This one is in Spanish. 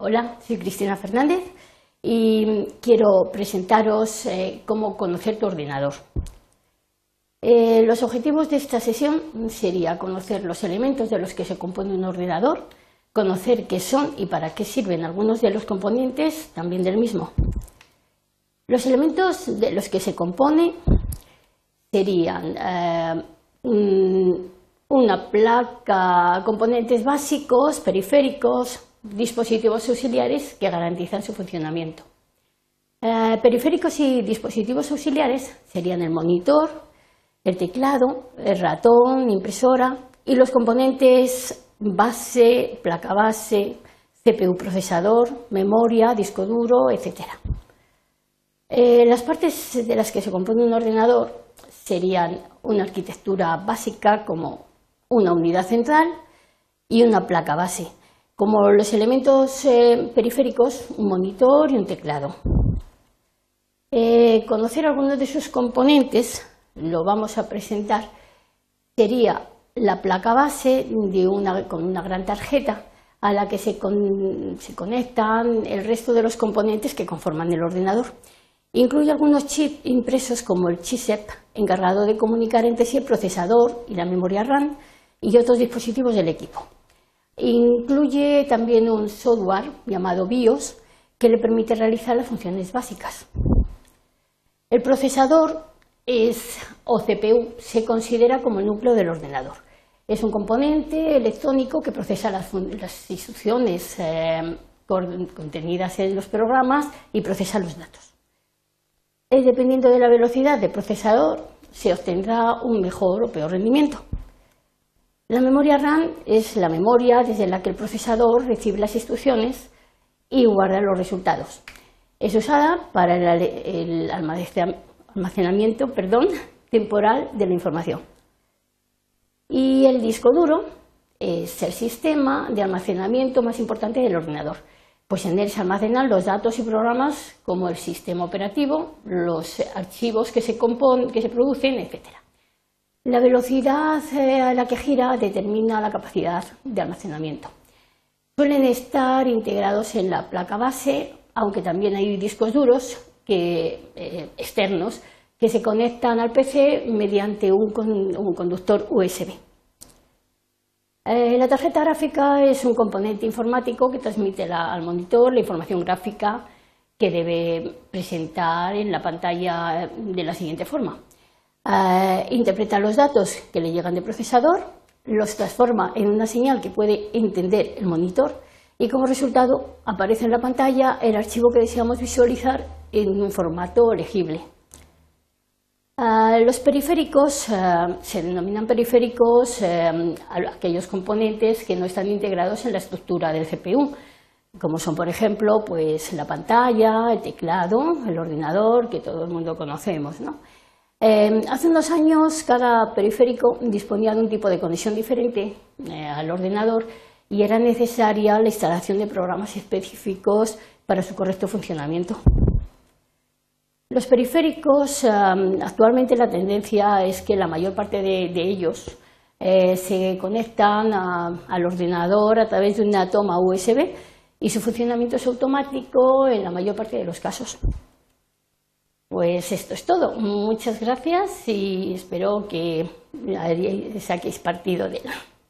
Hola, soy Cristina Fernández y quiero presentaros eh, cómo conocer tu ordenador. Eh, los objetivos de esta sesión sería conocer los elementos de los que se compone un ordenador, conocer qué son y para qué sirven algunos de los componentes también del mismo. Los elementos de los que se compone serían eh, una placa, componentes básicos, periféricos, dispositivos auxiliares que garantizan su funcionamiento. Eh, periféricos y dispositivos auxiliares serían el monitor, el teclado, el ratón, impresora y los componentes base, placa base, CPU procesador, memoria, disco duro, etc. Eh, las partes de las que se compone un ordenador serían una arquitectura básica como una unidad central y una placa base como los elementos eh, periféricos, un monitor y un teclado. Eh, conocer algunos de sus componentes, lo vamos a presentar, sería la placa base con una gran tarjeta a la que se, se conectan el resto de los componentes que conforman el ordenador. Incluye algunos chips impresos como el chipset, encargado de comunicar entre sí el procesador y la memoria RAM y otros dispositivos del equipo. Incluye también un software llamado BIOS que le permite realizar las funciones básicas. El procesador es, o CPU se considera como el núcleo del ordenador. Es un componente electrónico que procesa las, instrucciones eh, contenidas en los programas y procesa los datos. dependiendo de la velocidad del procesador, se obtendrá un mejor o peor rendimiento. La memoria RAM es la memoria desde la que el procesador recibe las instrucciones y guarda los resultados. Es usada para el, almacenamiento temporal de la información. Y el disco duro es el sistema de almacenamiento más importante del ordenador, pues en él se almacenan los datos y programas como el sistema operativo, los archivos que se, componen, que se producen, etc. La velocidad eh, a la que gira determina la capacidad de almacenamiento. Suelen estar integrados en la placa base, aunque también hay discos duros eh, externos que se conectan al PC mediante un, conductor USB. Eh, la tarjeta gráfica es un componente informático que transmite al monitor la información gráfica que debe presentar en la pantalla de la siguiente forma. Eh, interpreta los datos que le llegan de procesador, los transforma en una señal que puede entender el monitor y como resultado aparece en la pantalla el archivo que deseamos visualizar en un formato legible. Eh, los periféricos eh, se denominan periféricos aquellos componentes que no están integrados en la estructura del CPU, como son, por ejemplo, pues, la pantalla, el teclado, el ordenador, que todo el mundo conocemos. ¿no? Em, hace unos años cada periférico disponía de un tipo de conexión diferente eh, al ordenador y era necesaria la instalación de programas específicos para su correcto funcionamiento. Los periféricos, em, actualmente la tendencia es que la mayor parte de, ellos eh, se conectan al ordenador a través de una toma USB y su funcionamiento es automático en la mayor parte de los casos. Pues esto es todo. Muchas gracias y espero que saquéis partido de la.